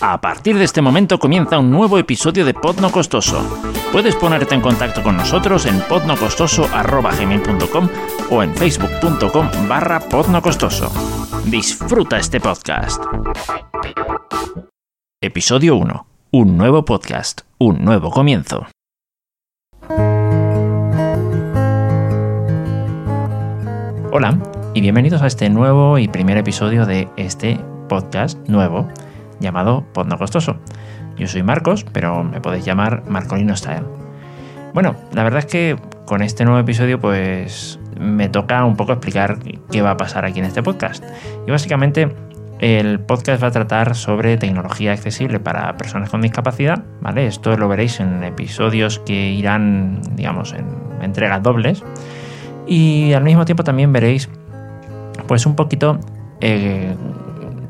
A partir de este momento comienza un nuevo episodio de Pod No Costoso. Puedes ponerte en contacto con nosotros en podnocostoso.gmail.com o en facebook.com barra podnocostoso. Disfruta este podcast. Episodio 1. Un nuevo podcast. Un nuevo comienzo. Hola y bienvenidos a este nuevo y primer episodio de este podcast nuevo llamado Pod Costoso. Yo soy Marcos, pero me podéis llamar Marcolino Style. Bueno, la verdad es que con este nuevo episodio pues me toca un poco explicar qué va a pasar aquí en este podcast. Y básicamente el podcast va a tratar sobre tecnología accesible para personas con discapacidad, ¿vale? Esto lo veréis en episodios que irán, digamos, en entregas dobles. Y al mismo tiempo también veréis pues un poquito eh,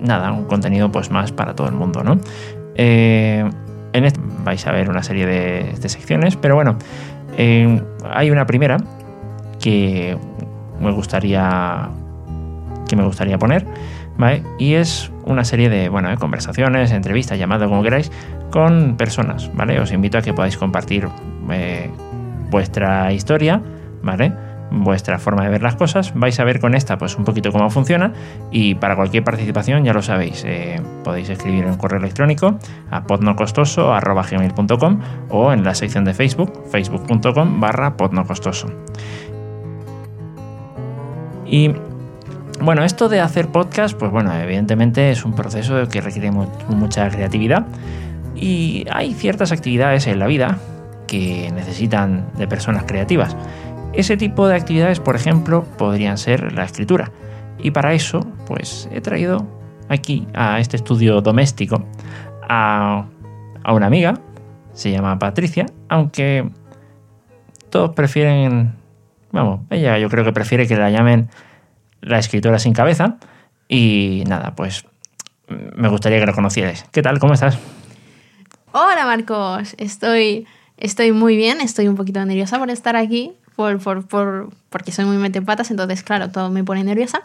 nada, un contenido pues más para todo el mundo, ¿no? Eh, en este vais a ver una serie de, secciones, pero bueno, eh, hay una primera que me gustaría que me gustaría poner, ¿vale? Y es una serie de, bueno, conversaciones, entrevistas, llamadas, como queráis, con personas, ¿vale? Os invito a que podáis compartir vuestra historia, ¿vale? Vuestra forma de ver las cosas. Vais a ver con esta pues un poquito cómo funciona y para cualquier participación ya lo sabéis, eh, podéis escribir en correo electrónico a podnocostoso.gmail.com o en la sección de Facebook, facebook.com barra podnocostoso. Y bueno, esto de hacer podcast, pues bueno, evidentemente es un proceso que requiere mucha creatividad y hay ciertas actividades en la vida que necesitan de personas creativas. Ese tipo de actividades, por ejemplo, podrían ser la escritura. Y para eso, pues he traído aquí a este estudio doméstico a, una amiga, se llama Patricia, aunque todos prefieren, vamos, ella yo creo que prefiere que la llamen la escritora sin cabeza. Y nada, pues me gustaría que la conocierais. ¿Qué tal? ¿Cómo estás? Hola Marcos, estoy, estoy muy bien, estoy un poquito nerviosa por estar aquí, por, por, por, porque soy muy metepatas, entonces claro, todo me pone nerviosa.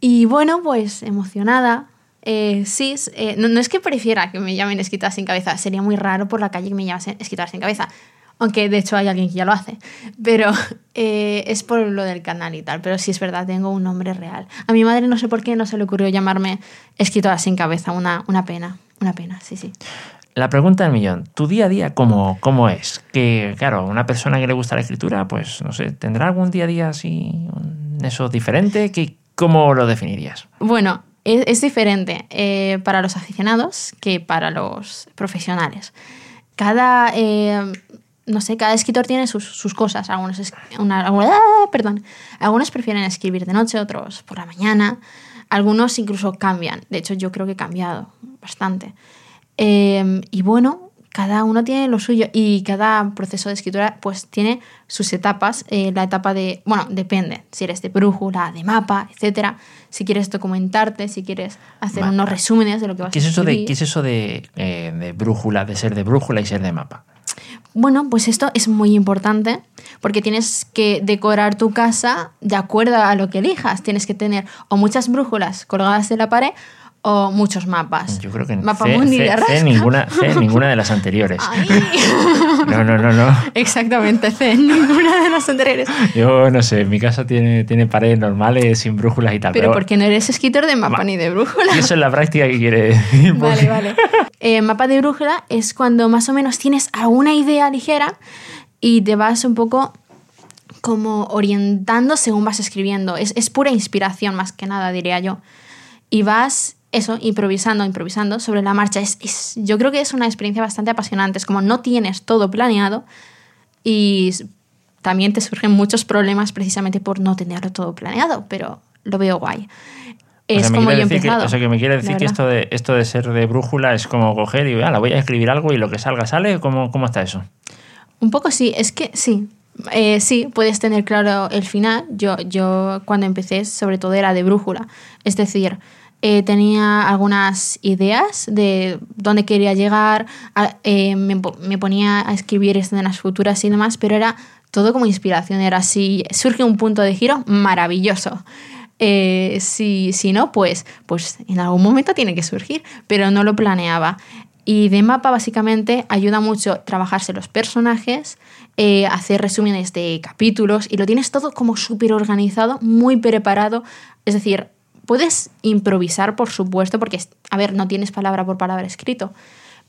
Y bueno, pues emocionada. Eh, sí, eh, no, es que prefiera que me llamen escritora sin cabeza, sería muy raro por la calle que me llamen escritora sin cabeza, aunque de hecho hay alguien que ya lo hace, pero eh, es por lo del canal y tal, pero sí es verdad, tengo un nombre real. A mi madre no sé por qué no se le ocurrió llamarme escritora sin cabeza, una, una pena, una pena, sí, sí. La pregunta del millón, ¿tu día a día cómo, cómo es? Que, claro, una persona que le gusta la escritura, pues, no sé, ¿tendrá algún día a día así, eso diferente? ¿Qué, ¿Cómo lo definirías? Bueno, es, diferente eh, para los aficionados que para los profesionales. Cada, eh, no sé, cada escritor tiene sus, cosas. Algunos, ah, perdón, algunos prefieren escribir de noche, otros por la mañana. Algunos incluso cambian. De hecho, yo creo que he cambiado bastante. Em, y bueno, cada uno tiene lo suyo y cada proceso de escritura pues tiene sus etapas. Eh, la etapa de, bueno, depende, si eres de brújula, de mapa, etcétera. Si quieres documentarte, si quieres hacer unos resúmenes de lo que vas ¿Qué es a eso de ¿Qué es eso de, eh, de brújula, de ser de brújula y ser de mapa? Bueno, pues esto es muy importante porque tienes que decorar tu casa de acuerdo a lo que elijas. Tienes que tener o muchas brújulas colgadas en la pared o muchos mapas. Yo creo que Mapa C, Mundi C, ninguna, C, ninguna de las anteriores. No, no, no, no. Exactamente, C, ninguna de las anteriores. Yo no sé, mi casa tiene, tiene paredes normales, sin brújulas y tal. Pero, porque no eres escritor de mapa ni de brújula. Eso es la práctica que quiere decir. Vale, vale. Eh, mapa de brújula es cuando más o menos tienes alguna idea ligera y te vas un poco como orientando según vas escribiendo. Es, es pura inspiración más que nada, diría yo. Y vas eso, improvisando, improvisando sobre la marcha. Es, yo creo que es una experiencia bastante apasionante. Es como no tienes todo planeado y también te surgen muchos problemas precisamente por no tenerlo todo planeado, pero lo veo guay. Es como yo he empezado. Que, que me quiere decir que esto de, esto de ser de brújula es como coger y, la voy a escribir algo y lo que salga sale. ¿Cómo, cómo está eso? Un poco sí, es que sí. Eh, sí, puedes tener claro el final. Yo, yo cuando empecé sobre todo era de brújula. Es decir, eh, tenía algunas ideas de dónde quería llegar, eh, me, ponía a escribir escenas futuras y demás, pero era todo como inspiración, era así, surge un punto de giro maravilloso. Eh, si, si no, pues, pues en algún momento tiene que surgir, pero no lo planeaba. Y de mapa básicamente ayuda mucho trabajarse los personajes, hacer resúmenes de capítulos y lo tienes todo como súper organizado, muy preparado. Es decir, puedes improvisar, por supuesto, porque, a ver, no tienes palabra por palabra escrito,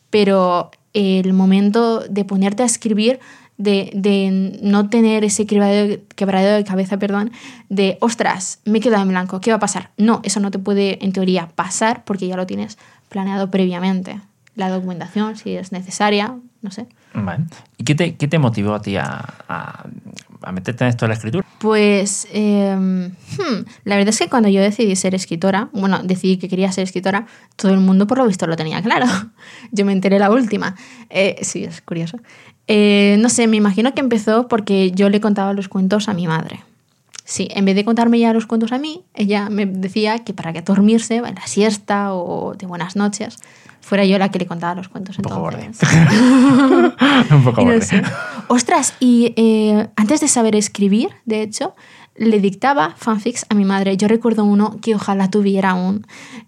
pero el momento de ponerte a escribir de, no tener ese quebradero de cabeza, perdón, de, ostras, me he quedado en blanco, ¿qué va a pasar? No, eso no te puede, en teoría, pasar porque ya lo tienes planeado previamente. La documentación, si es necesaria, no sé. ¿Y qué te, qué te motivó a ti a, meterte en esto de la escritura? Pues em, hmm, la verdad es que cuando yo decidí ser escritora, bueno, decidí que quería ser escritora, todo el mundo por lo visto lo tenía claro. Yo me enteré la última. Eh, sí, es curioso. Eh, no sé, me imagino que empezó porque yo le contaba los cuentos a mi madre. Sí, en vez de contarme ya los cuentos a mí, ella me decía que para que dormirse, en la siesta o de buenas noches, fuera yo la que le contaba los cuentos. Un poco entonces. Un poco y Ostras, y eh, antes de saber escribir, de hecho, le dictaba fanfics a mi madre. Yo recuerdo uno que ojalá tuviera aún,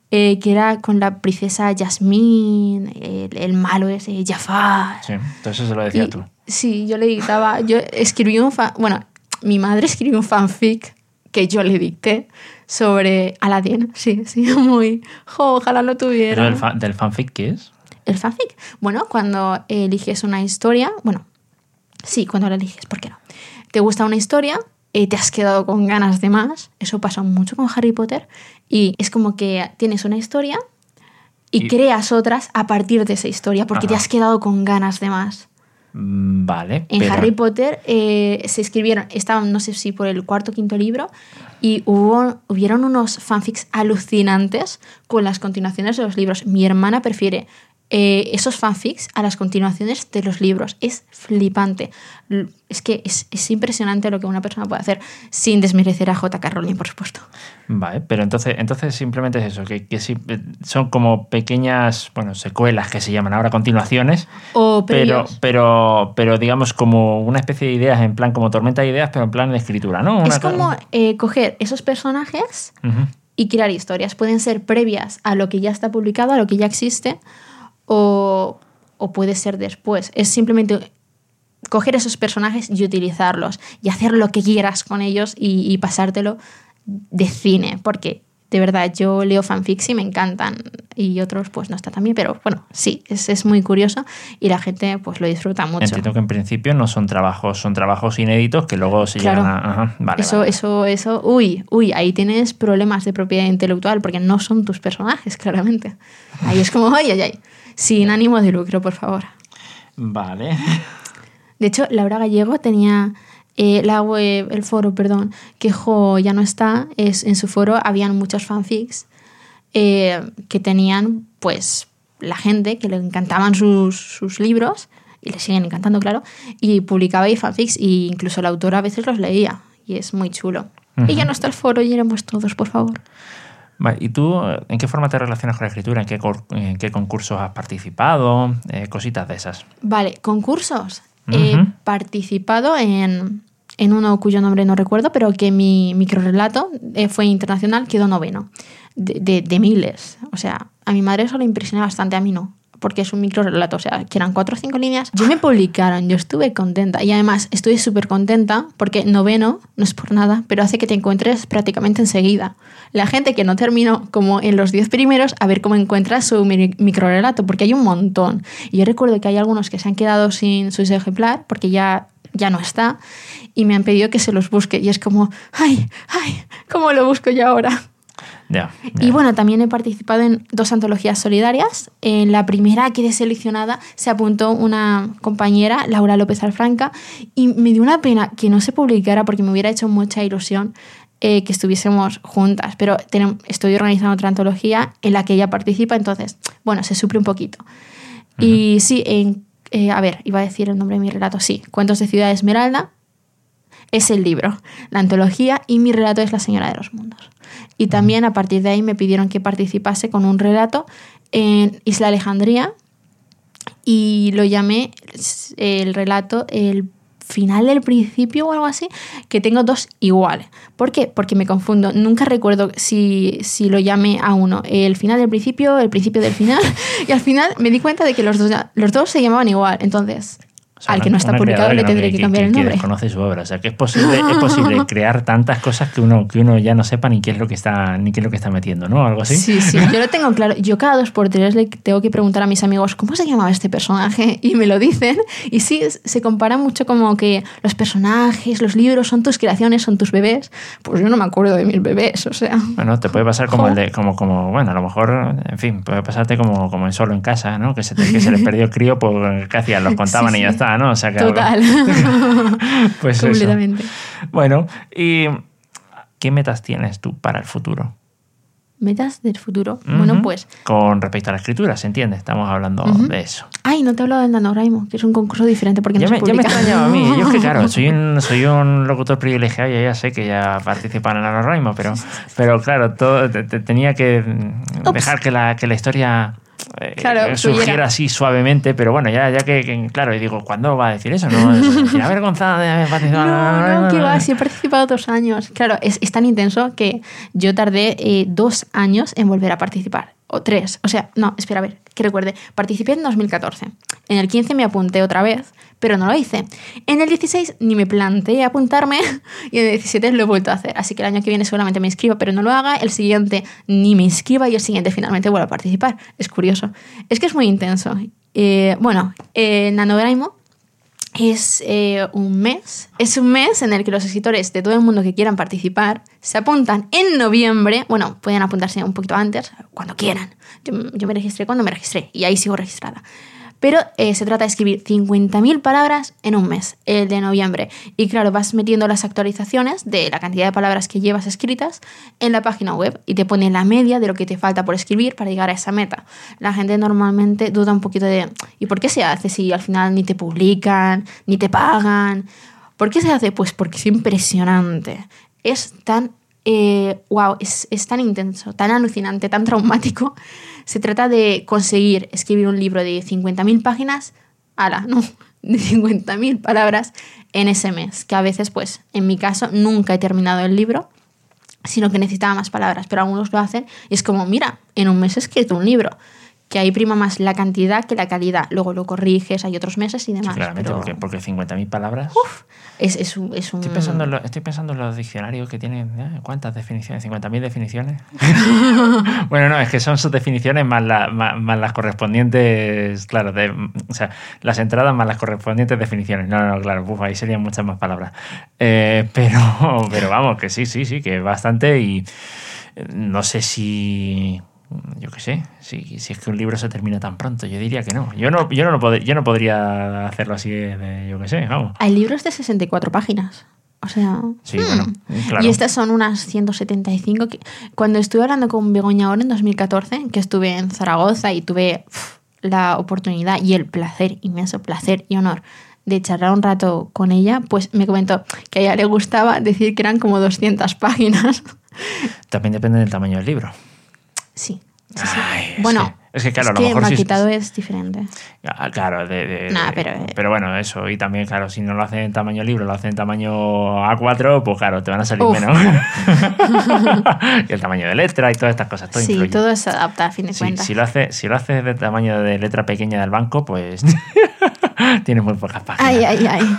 eh, que era con la princesa Jasmine, el, malo ese, Jafar. Sí, entonces se lo decía tú. Sí, yo le dictaba, yo escribí un fan, bueno, mi madre escribió un fanfic que yo le dicté sobre Aladdin. Sí, sí, muy. ojalá lo tuviera. ¿Pero del fanfic qué es? El fanfic. Bueno, cuando eliges una historia, bueno, sí, cuando la eliges, ¿por qué no? Te gusta una historia, te has quedado con ganas de más. Eso pasa mucho con Harry Potter. Y es como que tienes una historia y, creas otras a partir de esa historia porque te has quedado con ganas de más. Mm, vale. En Harry Potter eh, se escribieron, estaban no sé si por el cuarto o quinto libro, y hubo, hubieron unos fanfics alucinantes con las continuaciones de los libros. Mi hermana prefiere eh, esos fanfics a las continuaciones de los libros. Es flipante. Es que es, impresionante lo que una persona puede hacer sin desmerecer a J.K. Rowling, por supuesto. Vale, pero entonces, entonces simplemente es eso, que, que son como pequeñas, bueno, secuelas que se llaman ahora continuaciones. O pero, pero, pero digamos como una especie de ideas, en plan como tormenta de ideas, pero en plan de escritura, ¿no? es como eh, coger esos personajes y crear historias. Pueden ser previas a lo que ya está publicado, a lo que ya existe o, puede ser después. Es simplemente coger esos personajes y utilizarlos y hacer lo que quieras con ellos y, pasártelo de cine, porque de verdad yo leo fanfics y me encantan y otros pues no está tan bien, pero bueno, sí, es, muy curioso y la gente pues lo disfruta mucho. Entiendo que en principio no son trabajos, son trabajos inéditos que luego se llegan a... eso, eso, eso, uy, uy, ahí tienes problemas de propiedad intelectual porque no son tus personajes, claramente. Ahí es como, ay, ay, ay. Sin ánimo de lucro, por favor. Vale. De hecho, Laura Gallego tenía eh, la web, el foro, perdón, que ya no está, es, en su foro habían muchos fanfics eh, que tenían, pues, la gente que le encantaban sus, libros, y le siguen encantando, claro, y publicaba ahí fanfics, e incluso la autora a veces los leía, y es muy chulo. Y ya no está el foro, y éramos todos, por favor. ¿Y tú en qué forma te relacionas con la escritura? ¿En qué, concursos has participado? Eh, cositas de esas. Vale, concursos. He participado en, uno cuyo nombre no recuerdo, pero que mi microrelato eh, fue internacional, quedó noveno, de, de, miles. O sea, a mi madre eso le impresionó bastante, a mí no porque es un micro relato, o sea, que eran cuatro o cinco líneas. Yo me publicaron, yo estuve contenta y además estuve súper contenta porque noveno, no es por nada, pero hace que te encuentres prácticamente enseguida. La gente que no terminó como en los diez primeros, a ver cómo encuentras su micro relato, porque hay un montón. Y yo recuerdo que hay algunos que se han quedado sin su ejemplar porque ya ya no está y me han pedido que se los busque y es como, ay, ay, ¿cómo lo busco yo ahora? Y bueno, también he participado en dos antologías solidarias. En la primera quedé seleccionada, se apuntó una compañera, Laura López Alfranca, y me dio una pena que no se publicara porque me hubiera hecho mucha ilusión eh, que estuviésemos juntas. Pero estoy organizando otra antología en la que ella participa, entonces, bueno, se suple un poquito. Y sí, en, eh, a ver, iba a decir el nombre de mi relato, sí, Cuentos de Ciudad Esmeralda, es el libro, la antología, y mi relato es La Señora de los Mundos. Y también a partir de ahí me pidieron que participase con un relato en Isla Alejandría y lo llamé el relato El final del principio o algo así, que tengo dos iguales. ¿Por qué? Porque me confundo. Nunca recuerdo si, si lo llamé a uno el final del principio, el principio del final, y al final me di cuenta de que los dos, los dos se llamaban igual. Entonces, O sea, al que no está publicado le tendré que, cambiar el nombre. Que desconoce su obra. O sea, que es posible, es posible crear tantas cosas que uno, que uno ya no sepa ni qué es lo que está, ni qué es lo que está metiendo, ¿no? Algo así. Sí, sí, yo lo tengo claro. Yo cada dos por tres le tengo que preguntar a mis amigos cómo se llamaba este personaje y me lo dicen. Y sí, se compara mucho como que los personajes, los libros son tus creaciones, son tus bebés. Pues yo no me acuerdo de mis bebés, o sea. Bueno, te puede pasar como el de, como, como, bueno, a lo mejor, en fin, puede pasarte como, como en solo en casa, ¿no? Que se, que se les perdió el crío, ¿qué hacían? Los contaban Sí, y ya sí. Está, ¿no? O sea que Total. Pues eso. Completamente. Bueno, ¿y qué metas tienes tú para el futuro? Metas del futuro. Bueno, pues. Con respecto a la escritura, ¿se entiende? Estamos hablando de eso. Ay, no te he hablado del NaNoWriMo, que es un concurso diferente porque Ya no me, se ya me publica. extrañaba a mí. Yo es que, claro, soy un, soy un locutor privilegiado y ya sé que ya participa en el NaNoWriMo, pero, pero claro, todo, te- te- tenía que Ups. dejar que la, que la historia eh, Claro, eh, así suavemente, pero bueno, ya, ya que, que, claro, y digo, ¿cuándo va a decir eso? No, es- sin avergonzada de haber participado en el No, no, que va, sí he participado dos años. Claro, es, es tan intenso que yo tardé eh, dos años en volver a participar. O tres. O sea, no, espera, a ver, que recuerde. Participé en 2014. En el 15 me apunté otra vez, pero no lo hice. En el 16 ni me planteé apuntarme y en el 17 lo he vuelto a hacer. Así que el año que viene seguramente me inscriba, pero no lo haga. El siguiente ni me inscriba y el siguiente finalmente vuelvo a participar. Es curioso. Es que es muy intenso. Eh, bueno, eh, NaNoWriMo es eh, un mes. Es un mes en el que los escritores de todo el mundo que quieran participar se apuntan en noviembre. Bueno, pueden apuntarse un poquito antes, cuando quieran. Yo, yo me registré cuando me registré y ahí sigo registrada. Pero eh, se trata de escribir 50.000 palabras en un mes, el de noviembre. Y claro, vas metiendo las actualizaciones de la cantidad de palabras que llevas escritas en la página web y te pone la media de lo que te falta por escribir para llegar a esa meta. La gente normalmente duda un poquito de ¿y por qué se hace si al final ni te publican, ni te pagan? ¿Por qué se hace? Pues porque es impresionante. Es tan eh, wow, es, es tan intenso, tan alucinante, tan traumático. Se trata de conseguir escribir un libro de 50.000 páginas, ala, no, de 50.000 palabras en ese mes, que a veces, pues, en mi caso, nunca he terminado el libro, sino que necesitaba más palabras, pero algunos lo hacen y es como, mira, en un mes he escrito un libro, que ahí prima más la cantidad que la calidad, luego lo corriges, hay otros meses y Sí, demás. claramente, pero porque, porque 50.000 palabras. es, es un... Es un Estoy pensando, en lo- estoy pensando en los diccionarios que tienen. ¿eh? ¿Cuántas definiciones? ¿50.000 definiciones? bueno, no, es que son sus definiciones más, la- más, más las correspondientes. Claro, de- o sea, las entradas más las correspondientes definiciones. No, no, claro, uf, ahí serían muchas más palabras. Eh, pero, pero vamos, que sí, sí, sí, que bastante. Y eh, no sé si. Yo qué sé, si, si es que un libro se termina tan pronto, yo diría que no. Yo no, yo no, lo pod- yo no podría hacerlo así de, yo qué sé, vamos. Hay libros de 64 páginas. O sea. Sí, hmm. bueno, claro. Y estas son unas 175. Que... Cuando estuve hablando con Begoña ahora en 2014, que estuve en Zaragoza y tuve la oportunidad y el placer, inmenso placer y honor de charlar un rato con ella, pues me comentó que a ella le gustaba decir que eran como 200 páginas. También depende del tamaño del libro. Sí. sí, sí. Ay, es bueno, que- es que, claro, a lo que mejor maquetado es diferente. Ah, Claro, de, de- Nah, de- pero, eh. pero bueno, eso. Y también, claro, si no lo hacen en tamaño libro, lo hacen en tamaño A4, pues claro, te van a salir Uf. menos. y el tamaño de letra y todas estas cosas. Todo sí, influye. todo se adapta a fin de Sí, cuentas. si, lo haces si lo haces de tamaño de letra pequeña del banco, pues tienes muy pocas páginas. Ay, ay, ay.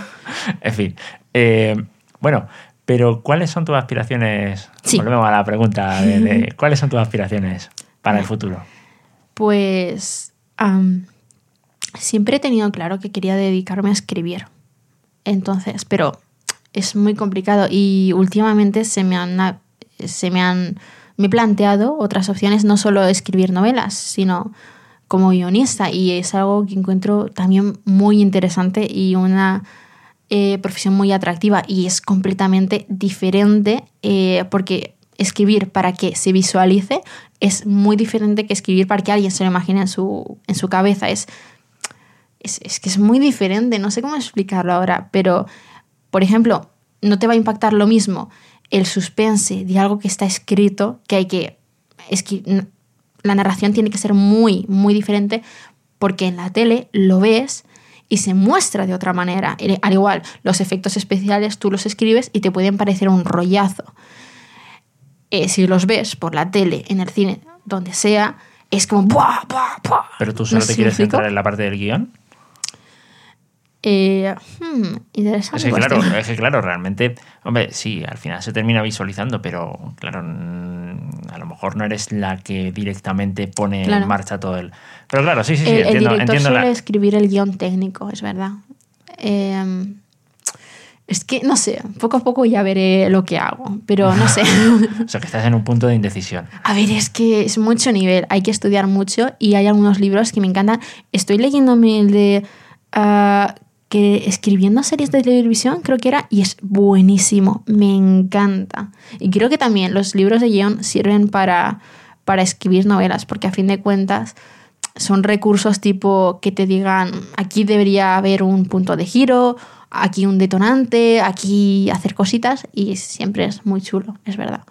En fin. eh, bueno, pero ¿cuáles son tus aspiraciones? Sí. Volvemos a la pregunta de, de ¿cuáles son tus aspiraciones para el futuro? Pues siempre he tenido claro que quería dedicarme a escribir. Entonces, pero es muy complicado y últimamente se me han, se me han me he planteado otras opciones, no solo escribir novelas, sino como guionista y es algo que encuentro también muy interesante y una eh, profesión muy atractiva y es completamente diferente eh, porque escribir para que se visualice es muy diferente que escribir para que alguien se lo imagine en su, en su cabeza. Es, es, es que es muy diferente, no sé cómo explicarlo ahora, pero, por ejemplo, no te va a impactar lo mismo el suspense de algo que está escrito, que hay que... escri- la narración tiene que ser muy, muy diferente, porque en la tele lo ves y se muestra de otra manera. Al igual, los efectos especiales tú los escribes y te pueden parecer un rollazo. Eh, si los ves por la tele, en el cine, donde sea, es como... ¡buah, buah, buah! Pero tú solo No te quieres centrar en la parte del guion. Eh, hmm, interesante. Es que, claro, cuestión. es que claro, realmente, hombre, sí, al final se termina visualizando, pero claro, mm, a lo mejor no eres la que directamente pone Claro. en marcha todo el. Pero claro, sí, sí, sí, el, el entiendo, director entiendo suele la- escribir el guion técnico, es verdad. Eh, es que, no sé, poco a poco ya veré lo que hago, pero no sé. O sea, que estás en un punto de indecisión. A ver, es que es mucho nivel, hay que estudiar mucho y hay algunos libros que me encantan. Estoy leyéndome el de ah, que escribiendo series de televisión, creo que era, y es buenísimo, me encanta. Y creo que también los libros de guion sirven para, para escribir novelas, porque a fin de cuentas son recursos tipo que te digan, aquí debería haber un punto de giro, aquí un detonante, aquí hacer cositas, y siempre es muy chulo, es verdad.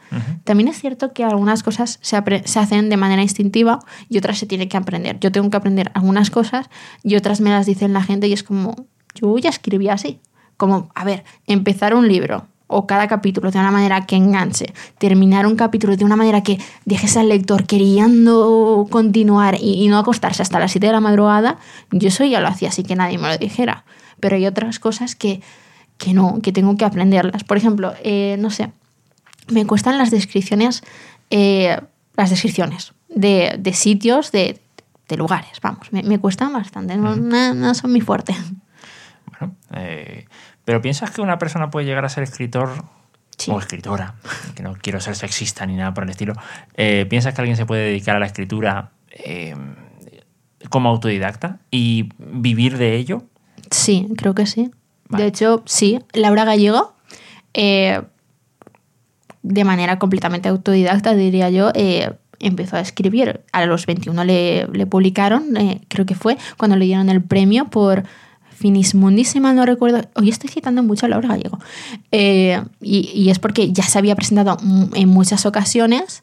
También es cierto que algunas cosas se, se hacen de manera instintiva y otras se tiene que aprender. Yo tengo que aprender algunas cosas y otras me las dicen la gente y es como, yo ya escribí así. Como, a ver, empezar un libro o cada capítulo de una manera que enganche, terminar un capítulo de una manera que dejes al lector queriendo continuar y, y no acostarse hasta las 7 de la madrugada, yo eso ya lo hacía así que nadie me lo dijera. Pero hay otras cosas que, que no, que tengo que aprenderlas. Por ejemplo, eh, no sé, me cuestan las descripciones, eh, las descripciones de, de sitios, de, de lugares, vamos, me, me cuestan bastante, no, no- no son muy fuerte. Eh, pero piensas que una persona puede llegar a ser escritor Sí. o escritora, que no quiero ser sexista ni nada por el estilo. eh, ¿Piensas que alguien se puede dedicar a la escritura eh, como autodidacta y vivir de ello? Sí, creo que sí. Vale. De hecho, sí, Laura Gallego, de manera completamente autodidacta, diría yo, empezó a escribir. A los 21 le, le publicaron, eh, creo que fue, cuando le dieron el premio por Finis Mundi, si mal no recuerdo. Hoy estoy citando mucho a Laura Gallego. Eh, y, y es porque ya se había presentado en muchas ocasiones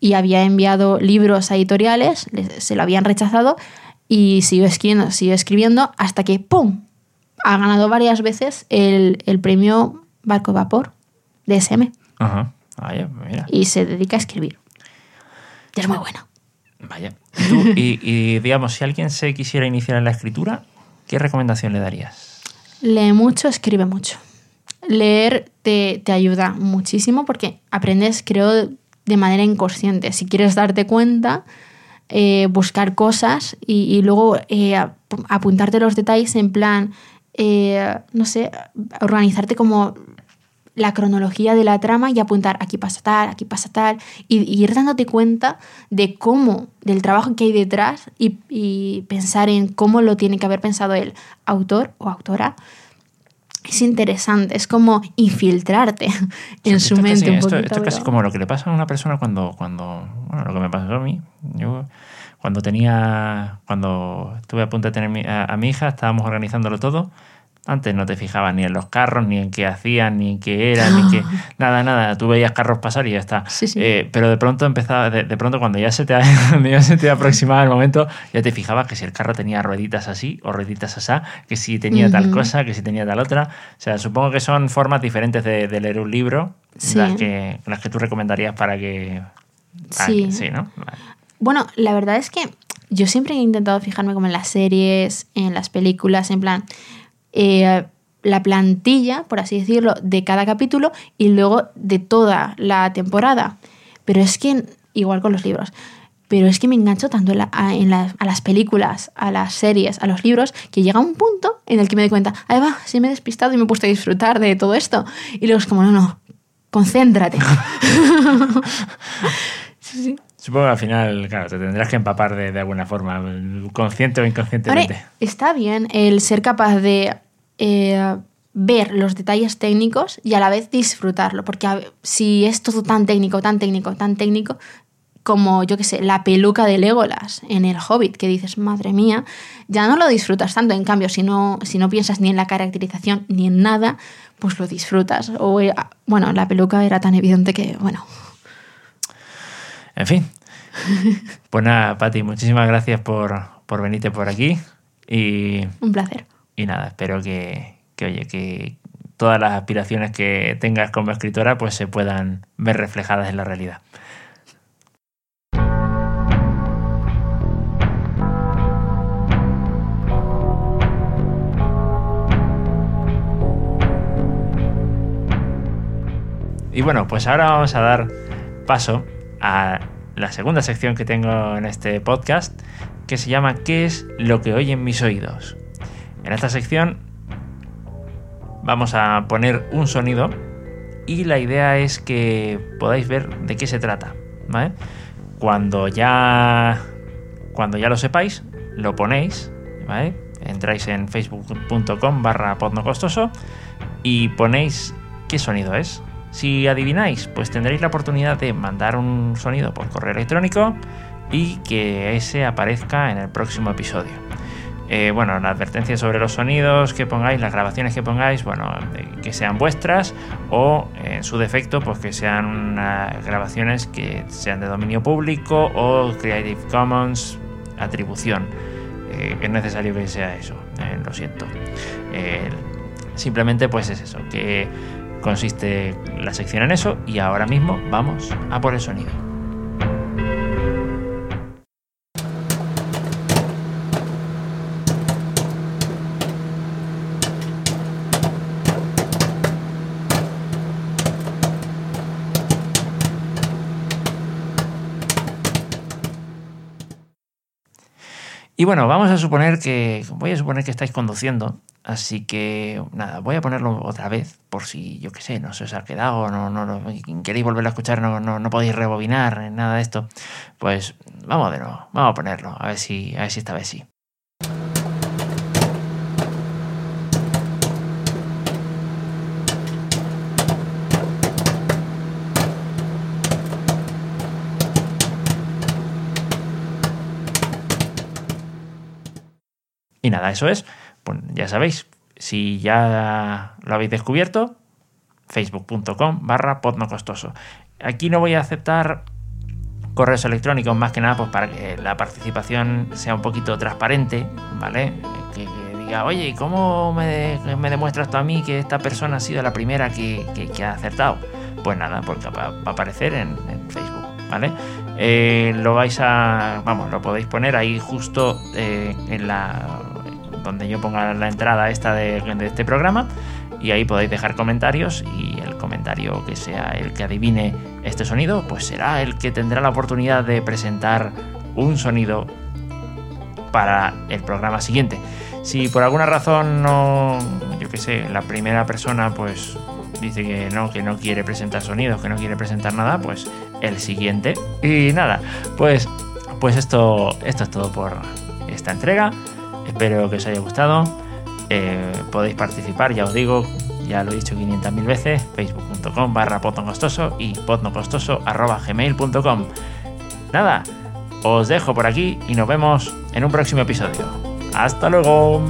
y había enviado libros a editoriales, le- se lo habían rechazado y siguió escribiendo, siguió escribiendo hasta que ¡pum! ha ganado varias veces el, el premio Barco Vapor de SM Ajá. Vaya, mira. y se dedica a escribir. Y es muy bueno. Vaya. ¿Y, tú? y, y, digamos, si alguien se quisiera iniciar en la escritura, ¿qué recomendación le darías? Lee mucho, escribe mucho. Leer te, te ayuda muchísimo porque aprendes, creo, de manera inconsciente. Si quieres darte cuenta, eh, buscar cosas y, luego eh, ap- apuntarte los detalles en plan, eh, no sé, organizarte como la cronología de la trama y apuntar aquí pasa tal, aquí pasa tal, y, y ir dándote cuenta de cómo, del trabajo que hay detrás y, y pensar en cómo lo tiene que haber pensado el autor o autora. Es interesante, es como infiltrarte en Esto su mente casi- un esto, poquito. esto es casi como lo que le pasa a una persona cuando, cuando bueno, lo que me pasó a mí. Yo, cuando tenía, cuando estuve a punto de tener a, a mi hija, estábamos organizándolo todo. Antes no te fijabas ni en los carros, ni en qué hacían, ni en qué eran, ni qué. Nada, nada. Tú veías carros pasar y ya está. Sí, sí. Eh, pero de pronto empezaba, de, de pronto cuando ya se te cuando ya se te aproximaba el momento, ya te fijabas que si el carro tenía rueditas así o rueditas asá, que si tenía tal cosa, que si tenía tal otra. O sea, supongo que son formas diferentes de, de leer un libro, Sí. las, que, las que tú recomendarías para que. para Sí. que- sí, ¿no? Vale. Bueno, la verdad es que yo siempre he intentado fijarme como en las series, en las películas, en plan, eh, la plantilla, por así decirlo, de cada capítulo y luego de toda la temporada. Pero es que, igual con los libros, pero es que me engancho tanto en la- a, en la- a las películas, a las series, a los libros, que llega un punto en el que me doy cuenta, ahí va, sí me he despistado y me he puesto a disfrutar de todo esto. Y luego es como, no, no, concéntrate. sí, sí. Supongo que al final, claro, te tendrás que empapar de, de alguna forma, consciente o inconscientemente. Está bien el ser capaz de eh, ver los detalles técnicos y a la vez disfrutarlo, porque si es todo tan técnico, tan técnico, tan técnico, como yo que sé, la peluca de Legolas en el Hobbit, que dices, madre mía, ya no lo disfrutas tanto. En cambio, si no, si no piensas ni en la caracterización ni en nada, pues lo disfrutas. O, eh, bueno, la peluca era tan evidente que, bueno, En fin. Pues nada, Pati, muchísimas gracias por, por venirte por aquí y un placer. y nada, espero que, que, oye, que todas las aspiraciones que tengas como escritora pues se puedan ver reflejadas en la realidad. Y bueno, pues ahora vamos a dar paso a la segunda sección que tengo en este podcast, que se llama ¿Qué es lo que oyen mis oídos? En esta sección vamos a poner un sonido y la idea es que podáis ver de qué se trata. Cuando ya cuando ya lo sepáis, lo ponéis, entráis en facebook.com barra podnocostoso y ponéis qué sonido es. Si adivináis, pues tendréis la oportunidad de mandar un sonido por correo electrónico y que ese aparezca en el próximo episodio. Eh, bueno, la advertencia sobre los sonidos que pongáis, las grabaciones que pongáis, bueno, que sean vuestras o en su defecto, pues que sean grabaciones que sean de dominio público o Creative Commons atribución. Eh, es necesario que sea eso, eh, lo siento. simplemente pues es eso, que consiste la sección en eso y ahora mismo vamos a por el sonido. Y bueno, vamos a suponer que, voy a suponer que estáis conduciendo, así que nada, voy a ponerlo otra vez por si, yo qué sé, no se os ha quedado, no, no, no queréis volverlo a escuchar, no, no, no podéis rebobinar, nada de esto, pues vamos de nuevo, vamos a ponerlo, a ver si, a ver si esta vez sí. Y nada, eso es. Pues ya sabéis, si ya lo habéis descubierto, facebook.com barra podnocostoso. Aquí no voy a aceptar correos electrónicos más que nada pues para que la participación sea un poquito transparente, ¿vale? Que, diga, oye, ¿cómo me, me, demuestras tú a mí que esta persona ha sido la primera que, ha acertado? Pues nada, porque va, a aparecer en, Facebook, ¿vale? Eh, lo vais a, vamos, lo podéis poner ahí justo eh, en la donde yo ponga la entrada esta de, este programa y ahí podéis dejar comentarios y el comentario que sea el que adivine este sonido, pues será el que tendrá la oportunidad de presentar un sonido para el programa siguiente. Si por alguna razón no, yo qué sé, la primera persona pues dice que no, que no quiere presentar sonidos, que no quiere presentar nada, pues el siguiente. Y nada, pues, pues esto, esto es todo por esta entrega. Espero que os haya gustado. Eh, podéis participar, ya os digo, ya lo he dicho 500.000 veces, facebook.com barra potnocostoso y potnocostoso. Nada, os dejo por aquí y nos vemos en un próximo episodio. ¡Hasta luego!